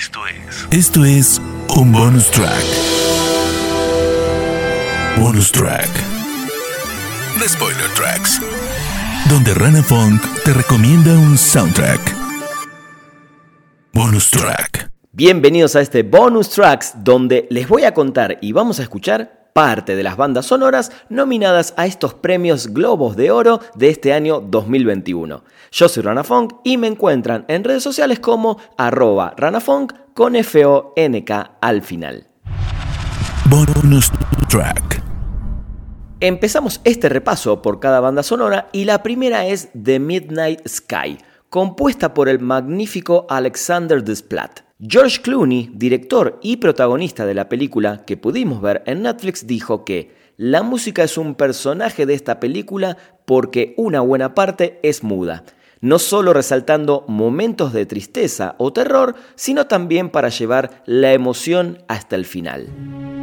Esto es. Esto es un bonus track. Bonus track. The Spoiler Tracks. Donde Rana Funk te recomienda un soundtrack. Bonus track. Bienvenidos a este bonus tracks donde les voy a contar y vamos a escuchar parte de las bandas sonoras nominadas a estos premios Globos de Oro de este año 2021. Yo soy Rana Funk y me encuentran en redes sociales como arroba ranafunk con F-O-N-K al final. Bonus track. Empezamos este repaso por cada banda sonora y la primera es The Midnight Sky, compuesta por el magnífico Alexander Desplat. George Clooney, director y protagonista de la película que pudimos ver en Netflix, dijo que la música es un personaje de esta película porque una buena parte es muda, no solo resaltando momentos de tristeza o terror, sino también para llevar la emoción hasta el final.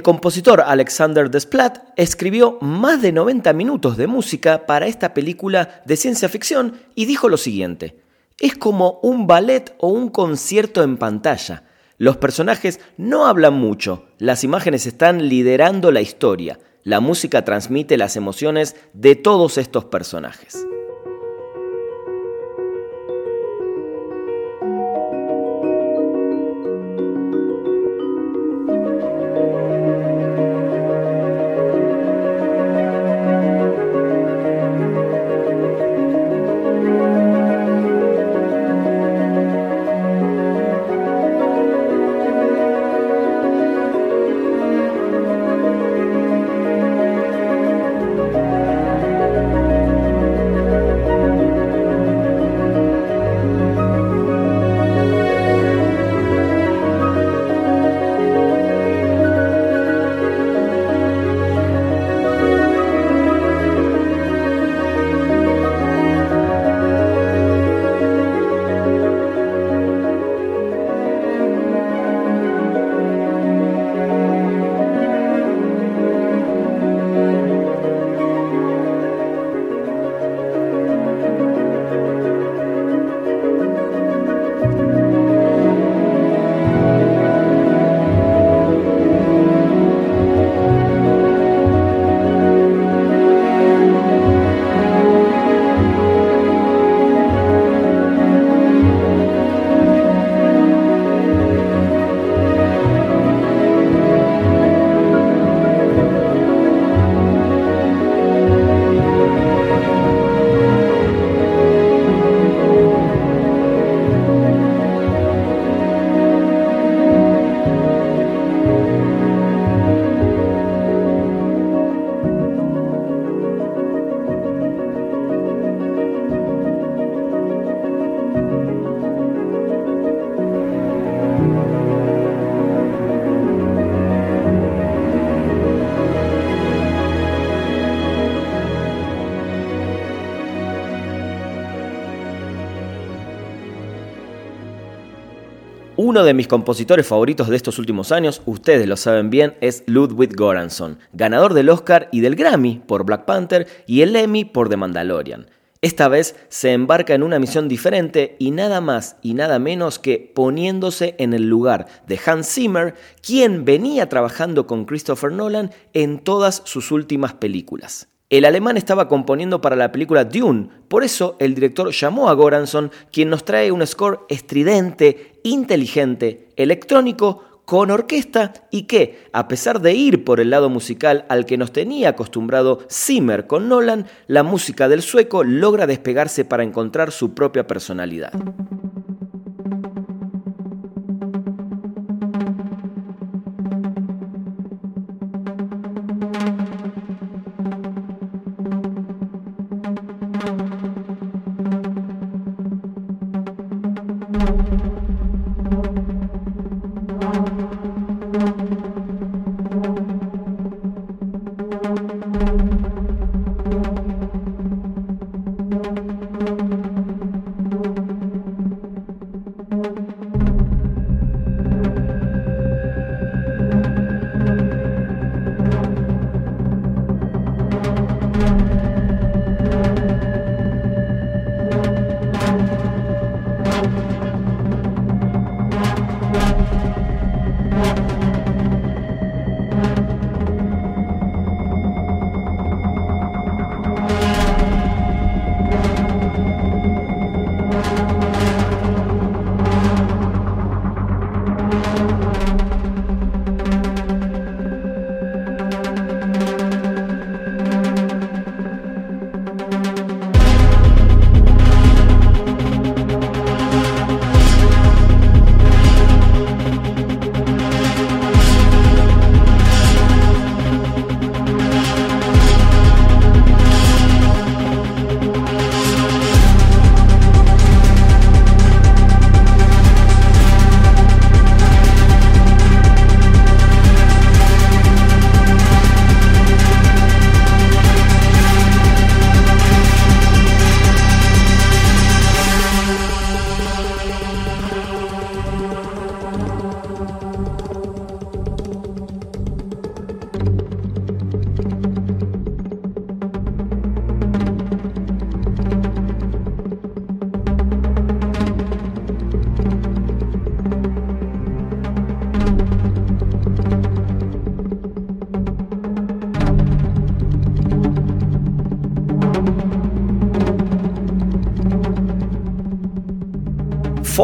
El compositor Alexander Desplat escribió más de 90 minutos de música para esta película de ciencia ficción y dijo lo siguiente, es como un ballet o un concierto en pantalla. Los personajes no hablan mucho, las imágenes están liderando la historia, la música transmite las emociones de todos estos personajes. Uno de mis compositores favoritos de estos últimos años, ustedes lo saben bien, es Ludwig Göransson, ganador del Oscar y del Grammy por Black Panther y el Emmy por The Mandalorian. Esta vez se embarca en una misión diferente y nada más y nada menos que poniéndose en el lugar de Hans Zimmer, quien venía trabajando con Christopher Nolan en todas sus últimas películas. El alemán estaba componiendo para la película Dune, por eso el director llamó a Goranson, quien nos trae un score estridente, inteligente, electrónico, con orquesta y que, a pesar de ir por el lado musical al que nos tenía acostumbrado Zimmer con Nolan, la música del sueco logra despegarse para encontrar su propia personalidad.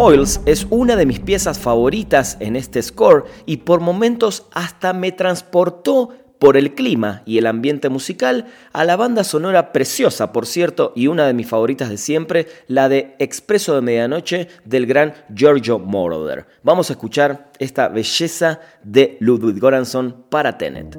Es una de mis piezas favoritas en este score y por momentos hasta me transportó por el clima y el ambiente musical a la banda sonora preciosa, por cierto, y una de mis favoritas de siempre, la de Expreso de Medianoche del gran Giorgio Moroder. Vamos a escuchar esta belleza de Ludwig Göransson para Tenet.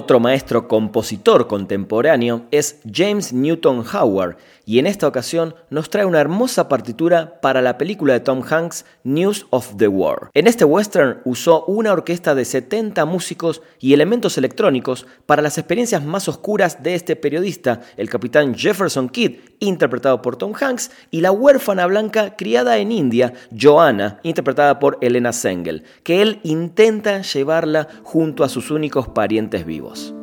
Otro maestro compositor contemporáneo es James Newton Howard, y en esta ocasión nos trae una hermosa partitura para la película de Tom Hanks News of the War. En este western usó una orquesta de 70 músicos y elementos electrónicos para las experiencias más oscuras de este periodista, el capitán Jefferson Kidd, interpretado por Tom Hanks, y la huérfana blanca criada en India, Joanna, interpretada por Elena Sengel, que él intenta llevarla junto a sus únicos parientes vivos.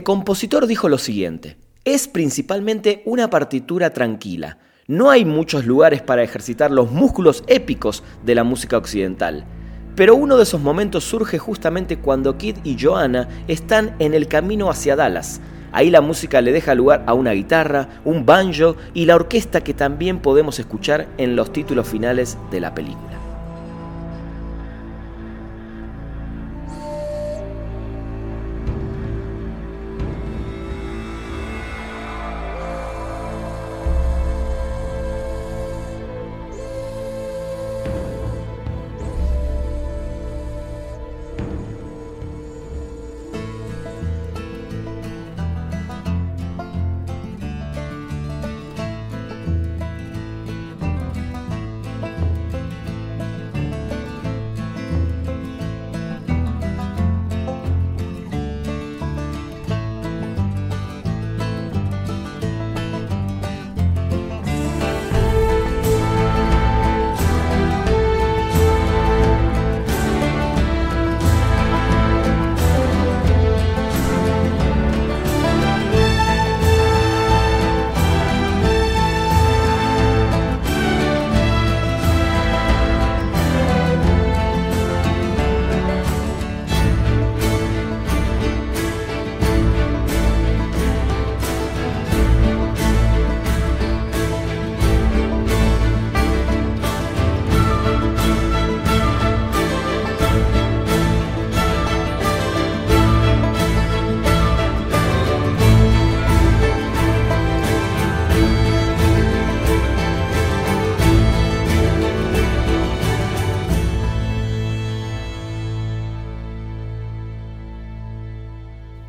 El compositor dijo lo siguiente, es principalmente una partitura tranquila. No hay muchos lugares para ejercitar los músculos épicos de la música occidental. Pero uno de esos momentos surge justamente cuando Kid y Joanna están en el camino hacia Dallas. Ahí la música le deja lugar a una guitarra, un banjo y la orquesta que también podemos escuchar en los títulos finales de la película.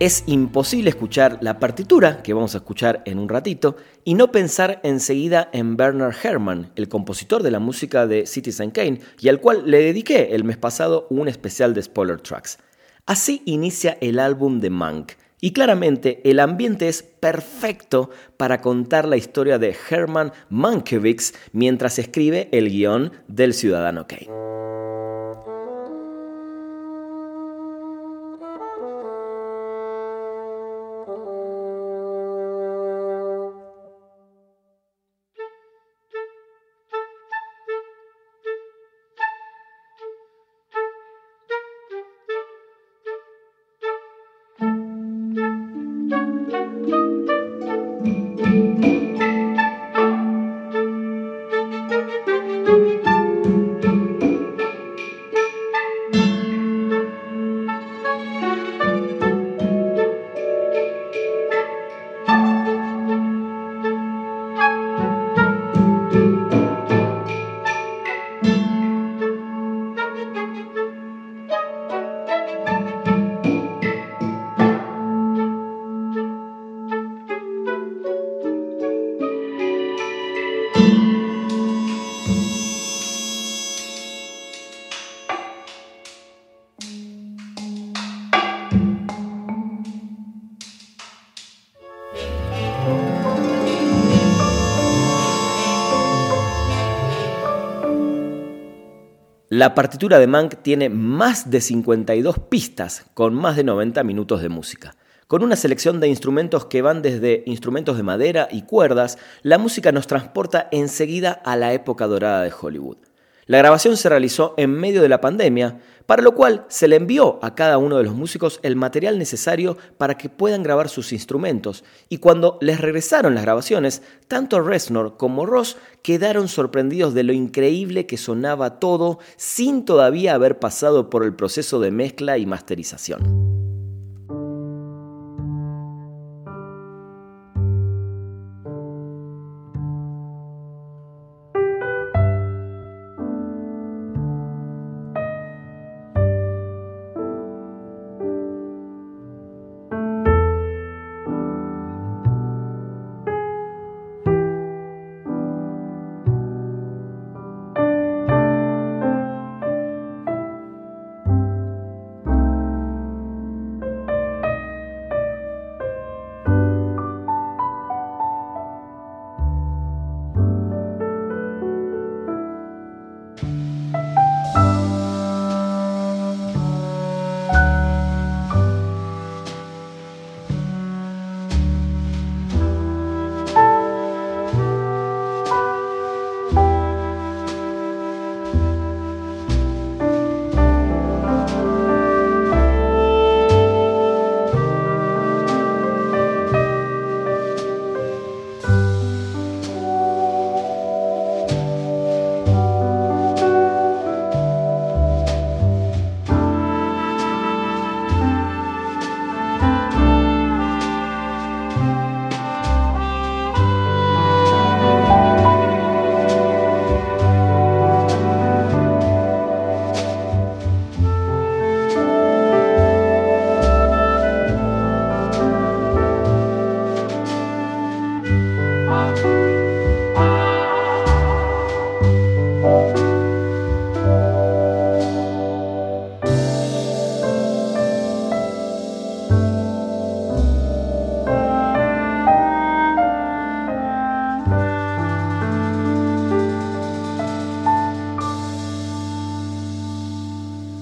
Es imposible escuchar la partitura, que vamos a escuchar en un ratito, y no pensar enseguida en Bernard Herrmann, el compositor de la música de Citizen Kane, y al cual le dediqué el mes pasado un especial de spoiler tracks. Así inicia el álbum de Monk, y claramente el ambiente es perfecto para contar la historia de Herman Mankiewicz mientras escribe el guion del Ciudadano Kane. La partitura de Mank tiene más de 52 pistas con más de 90 minutos de música. Con una selección de instrumentos que van desde instrumentos de madera y cuerdas, la música nos transporta enseguida a la época dorada de Hollywood. La grabación se realizó en medio de la pandemia, para lo cual se le envió a cada uno de los músicos el material necesario para que puedan grabar sus instrumentos, y cuando les regresaron las grabaciones, tanto Reznor como Ross quedaron sorprendidos de lo increíble que sonaba todo sin todavía haber pasado por el proceso de mezcla y masterización.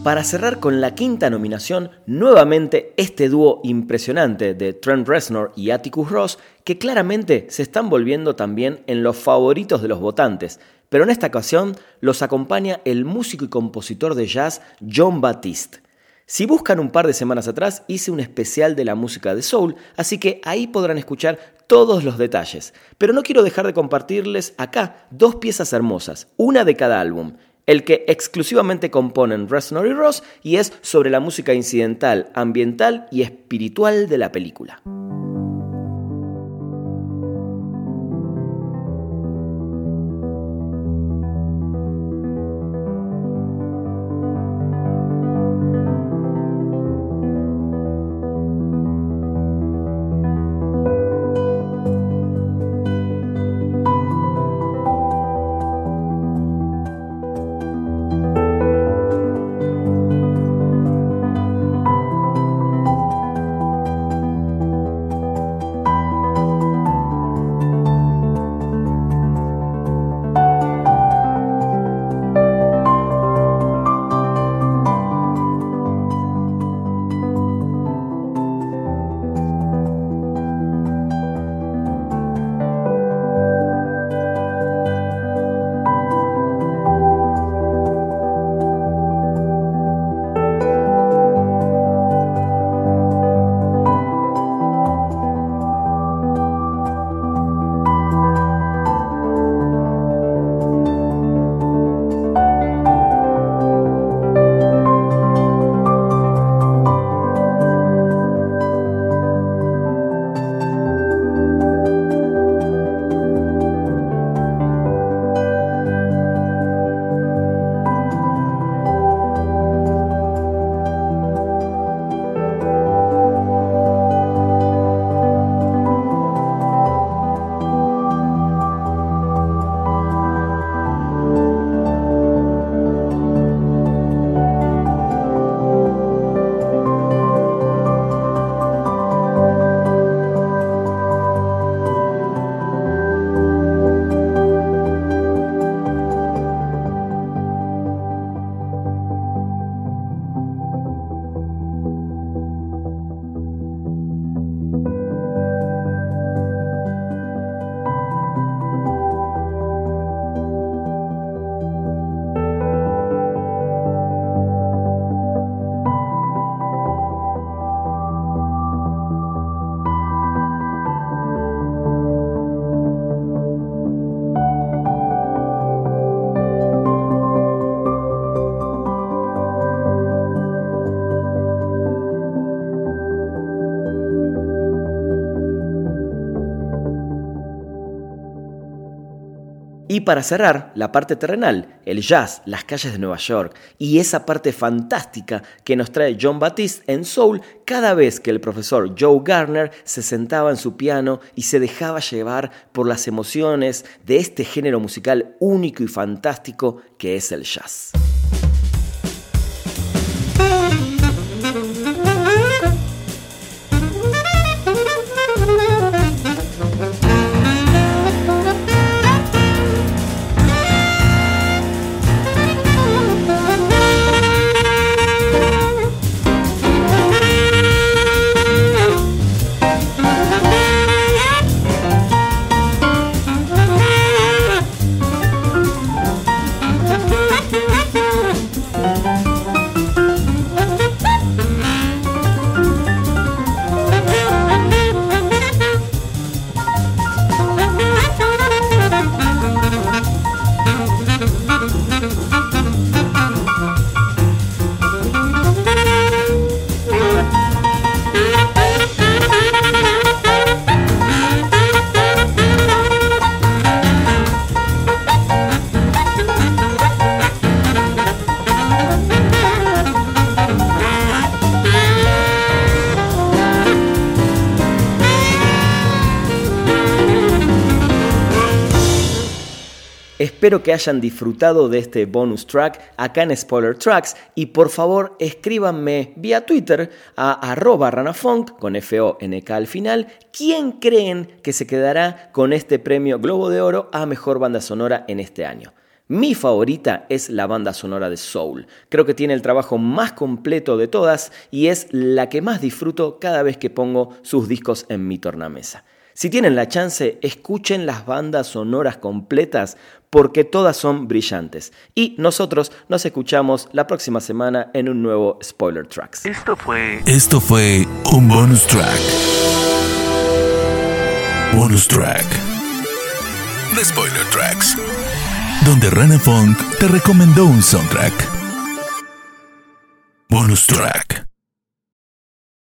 Para cerrar con la quinta nominación, nuevamente este dúo impresionante de Trent Reznor y Atticus Ross, que claramente se están volviendo también en los favoritos de los votantes, pero en esta ocasión los acompaña el músico y compositor de jazz John Batiste. Si buscan un par de semanas atrás, hice un especial de la música de soul, así que ahí podrán escuchar todos los detalles. Pero no quiero dejar de compartirles acá dos piezas hermosas, una de cada álbum el que exclusivamente componen Reznor y Ross y es sobre la música incidental, ambiental y espiritual de la película. Y para cerrar, la parte terrenal, el jazz, las calles de Nueva York y esa parte fantástica que nos trae John Baptiste en Soul cada vez que el profesor Joe Garner se sentaba en su piano y se dejaba llevar por las emociones de este género musical único y fantástico que es el jazz. Espero que hayan disfrutado de este bonus track acá en Spoiler Tracks y por favor escríbanme vía Twitter a arroba ranafunk con F-O-N-K al final quién creen que se quedará con este premio Globo de Oro a Mejor Banda Sonora en este año. Mi favorita es la banda sonora de Soul. Creo que tiene el trabajo más completo de todas y es la que más disfruto cada vez que pongo sus discos en mi tornamesa. Si tienen la chance, escuchen las bandas sonoras completas porque todas son brillantes. Y nosotros nos escuchamos la próxima semana en un nuevo Spoiler Tracks. Esto fue. Esto fue un bonus track. Bonus track. The Spoiler Tracks. Donde Rana Funk te recomendó un soundtrack. Bonus track.